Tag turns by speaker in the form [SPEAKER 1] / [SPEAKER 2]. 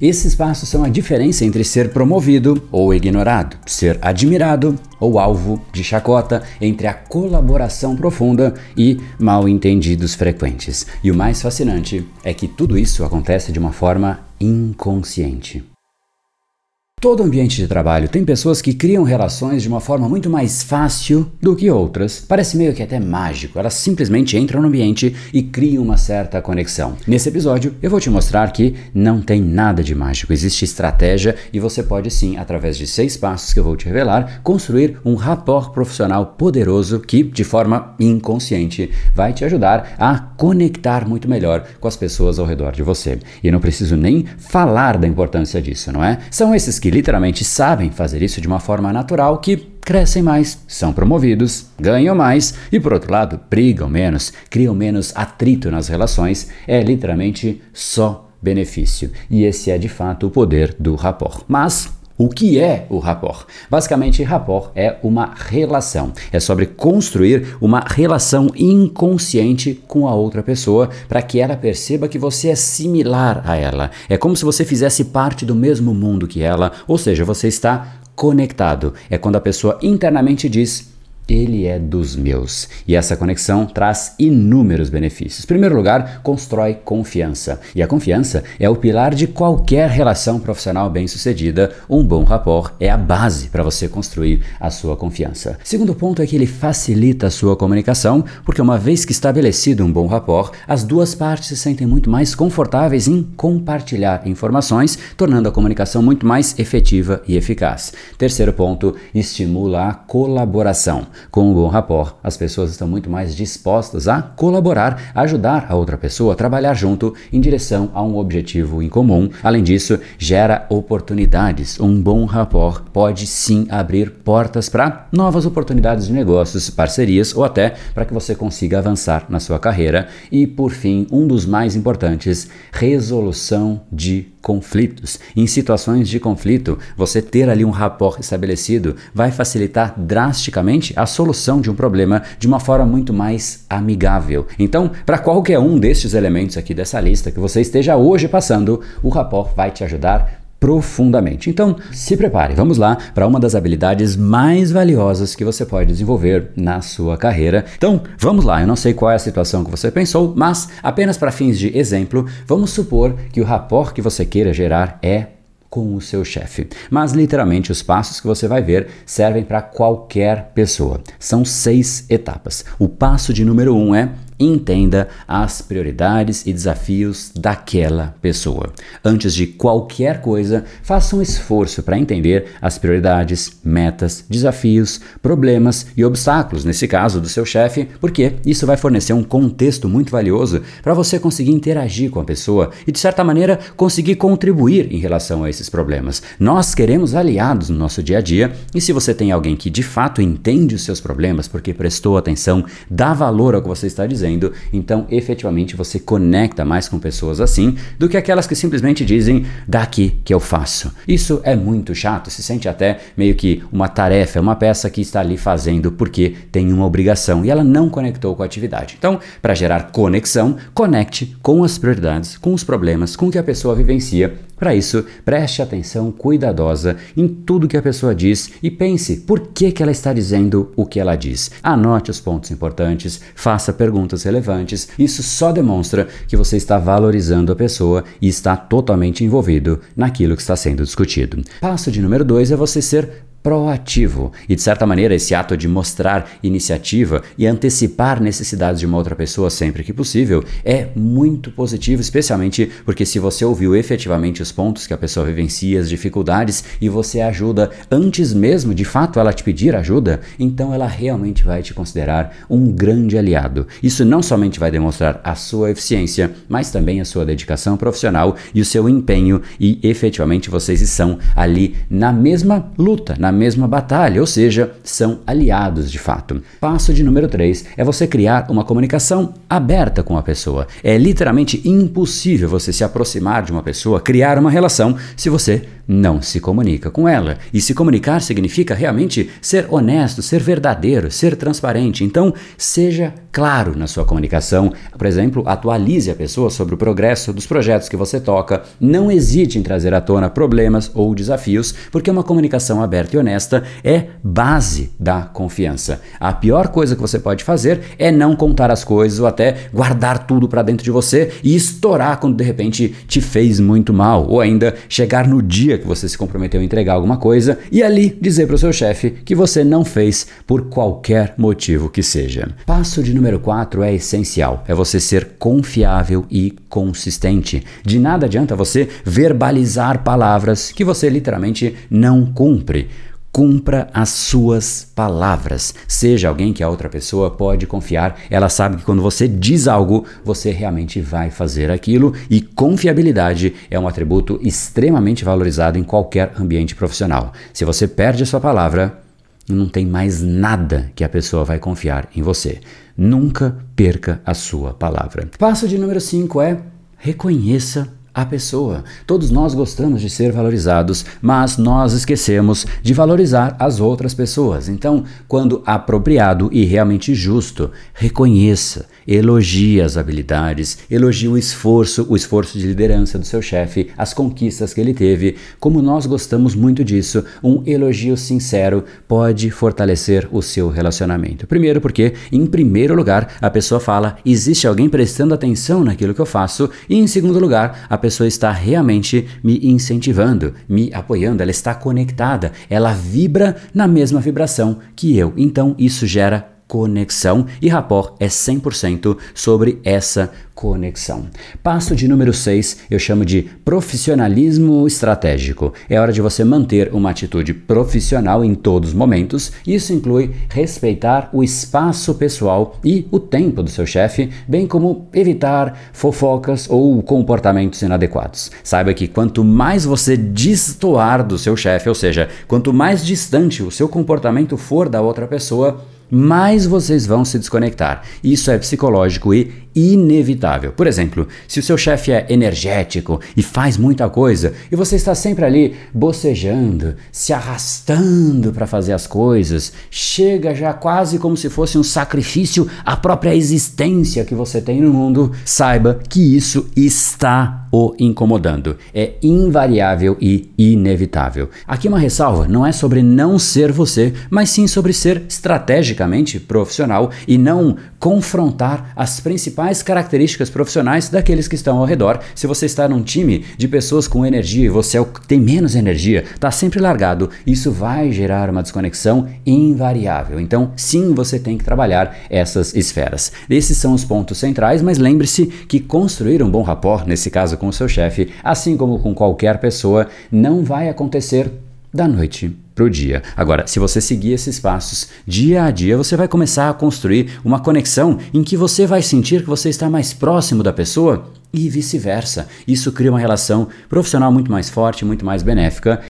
[SPEAKER 1] Esses passos são a diferença entre ser promovido ou ignorado, ser admirado ou alvo de chacota, entre a colaboração profunda e mal entendidos frequentes. E o mais fascinante é que tudo isso acontece de uma forma inconsciente. Todo ambiente de trabalho tem pessoas que criam relações de uma forma muito mais fácil do que outras. Parece meio que até mágico. Elas simplesmente entram no ambiente e criam uma certa conexão. Nesse episódio, eu vou te mostrar que não tem nada de mágico. Existe estratégia e você pode sim, através de seis passos que eu vou te revelar, construir um rapport profissional poderoso que, de forma inconsciente, vai te ajudar a conectar muito melhor com as pessoas ao redor de você. E não preciso nem falar da importância disso, não é? São esses que literalmente sabem fazer isso de uma forma natural que crescem mais, são promovidos, ganham mais e, por outro lado, brigam menos, criam menos atrito nas relações, é literalmente só benefício. E esse é de fato o poder do rapport. Mas o que é o rapport? Basicamente, rapport é uma relação. É sobre construir uma relação inconsciente com a outra pessoa para que ela perceba que você é similar a ela. É como se você fizesse parte do mesmo mundo que ela, ou seja, você está conectado. É quando a pessoa internamente diz: ele é dos meus. E essa conexão traz inúmeros benefícios. Em primeiro lugar, constrói confiança. E a confiança é o pilar de qualquer relação profissional bem-sucedida. Um bom rapport é a base para você construir a sua confiança. Segundo ponto é que ele facilita a sua comunicação, porque uma vez que estabelecido um bom rapport, as duas partes se sentem muito mais confortáveis em compartilhar informações, tornando a comunicação muito mais efetiva e eficaz. Terceiro ponto, estimula a colaboração. Com um bom rapport, as pessoas estão muito mais dispostas a colaborar, ajudar a outra pessoa a trabalhar junto em direção a um objetivo em comum. Além disso, gera oportunidades. Um bom rapport pode sim abrir portas para novas oportunidades de negócios, parcerias ou até para que você consiga avançar na sua carreira. E por fim, um dos mais importantes, resolução de conflitos. Em situações de conflito, você ter ali um rapport estabelecido vai facilitar drasticamente a solução de um problema de uma forma muito mais amigável. Então, para qualquer um destes elementos aqui dessa lista que você esteja hoje passando, o rapport vai te ajudar profundamente. Então, se prepare, vamos lá para uma das habilidades mais valiosas que você pode desenvolver na sua carreira. Então, vamos lá, eu não sei qual é a situação que você pensou, mas apenas para fins de exemplo, vamos supor que o rapport que você queira gerar é com o seu chefe. Mas literalmente os passos que você vai ver servem para qualquer pessoa. São seis etapas. O passo de número um é Entenda as prioridades e desafios daquela pessoa. Antes de qualquer coisa, faça um esforço para entender as prioridades, metas, desafios, problemas e obstáculos, nesse caso do seu chefe, porque isso vai fornecer um contexto muito valioso para você conseguir interagir com a pessoa e, de certa maneira, conseguir contribuir em relação a esses problemas. Nós queremos aliados no nosso dia a dia e se você tem alguém que de fato entende os seus problemas porque prestou atenção, dá valor ao que você está dizendo, dizendo, então efetivamente você conecta mais com pessoas assim do que aquelas que simplesmente dizem daqui que eu faço. Isso é muito chato, se sente até meio que uma tarefa, uma peça que está ali fazendo porque tem uma obrigação e ela não conectou com a atividade. Então, para gerar conexão, conecte com as prioridades, com os problemas, com o que a pessoa vivencia para isso, preste atenção cuidadosa em tudo que a pessoa diz e pense por que, que ela está dizendo o que ela diz. Anote os pontos importantes, faça perguntas relevantes. Isso só demonstra que você está valorizando a pessoa e está totalmente envolvido naquilo que está sendo discutido. Passo de número dois é você ser proativo. E de certa maneira, esse ato de mostrar iniciativa e antecipar necessidades de uma outra pessoa sempre que possível é muito positivo, especialmente porque se você ouviu efetivamente os pontos que a pessoa vivencia, as dificuldades e você ajuda antes mesmo de fato ela te pedir ajuda, então ela realmente vai te considerar um grande aliado. Isso não somente vai demonstrar a sua eficiência, mas também a sua dedicação profissional e o seu empenho e efetivamente vocês estão ali na mesma luta, na mesma batalha, ou seja, são aliados de fato. Passo de número 3 é você criar uma comunicação aberta com a pessoa. É literalmente impossível você se aproximar de uma pessoa, criar uma relação, se você não se comunica com ela. E se comunicar significa realmente ser honesto, ser verdadeiro, ser transparente. Então, seja claro na sua comunicação. Por exemplo, atualize a pessoa sobre o progresso dos projetos que você toca. Não hesite em trazer à tona problemas ou desafios, porque uma comunicação aberta e honesta é base da confiança. A pior coisa que você pode fazer é não contar as coisas ou até guardar tudo para dentro de você e estourar quando de repente te fez muito mal, ou ainda chegar no dia que você se comprometeu a entregar alguma coisa e ali dizer para o seu chefe que você não fez por qualquer motivo que seja. Passo de número 4 é essencial, é você ser confiável e consistente. De nada adianta você verbalizar palavras que você literalmente não cumpre. Cumpra as suas palavras. Seja alguém que a outra pessoa pode confiar. Ela sabe que quando você diz algo, você realmente vai fazer aquilo. E confiabilidade é um atributo extremamente valorizado em qualquer ambiente profissional. Se você perde a sua palavra, não tem mais nada que a pessoa vai confiar em você. Nunca perca a sua palavra. Passo de número 5 é reconheça a pessoa. Todos nós gostamos de ser valorizados, mas nós esquecemos de valorizar as outras pessoas. Então, quando apropriado e realmente justo, reconheça, elogie as habilidades, elogie o esforço, o esforço de liderança do seu chefe, as conquistas que ele teve. Como nós gostamos muito disso, um elogio sincero pode fortalecer o seu relacionamento. Primeiro, porque, em primeiro lugar, a pessoa fala: existe alguém prestando atenção naquilo que eu faço, e em segundo lugar, a pessoa está realmente me incentivando, me apoiando, ela está conectada, ela vibra na mesma vibração que eu. Então isso gera conexão e rapport é 100% sobre essa conexão. Passo de número 6 eu chamo de profissionalismo estratégico. É hora de você manter uma atitude profissional em todos os momentos. Isso inclui respeitar o espaço pessoal e o tempo do seu chefe, bem como evitar fofocas ou comportamentos inadequados. Saiba que quanto mais você destoar do seu chefe, ou seja, quanto mais distante o seu comportamento for da outra pessoa, mais vocês vão se desconectar. Isso é psicológico e inevitável. Por exemplo, se o seu chefe é energético e faz muita coisa e você está sempre ali bocejando, se arrastando para fazer as coisas, chega já quase como se fosse um sacrifício à própria existência que você tem no mundo, saiba que isso está o incomodando. É invariável e inevitável. Aqui uma ressalva: não é sobre não ser você, mas sim sobre ser estrategicamente profissional e não confrontar as principais características profissionais daqueles que estão ao redor. Se você está num time de pessoas com energia e você é o que tem menos energia, está sempre largado, isso vai gerar uma desconexão invariável. Então, sim, você tem que trabalhar essas esferas. Esses são os pontos centrais, mas lembre-se que construir um bom rapport, nesse caso com o seu chefe, assim como com qualquer pessoa, não vai acontecer da noite para o dia. Agora, se você seguir esses passos dia a dia, você vai começar a construir uma conexão em que você vai sentir que você está mais próximo da pessoa e vice-versa. Isso cria uma relação profissional muito mais forte, muito mais benéfica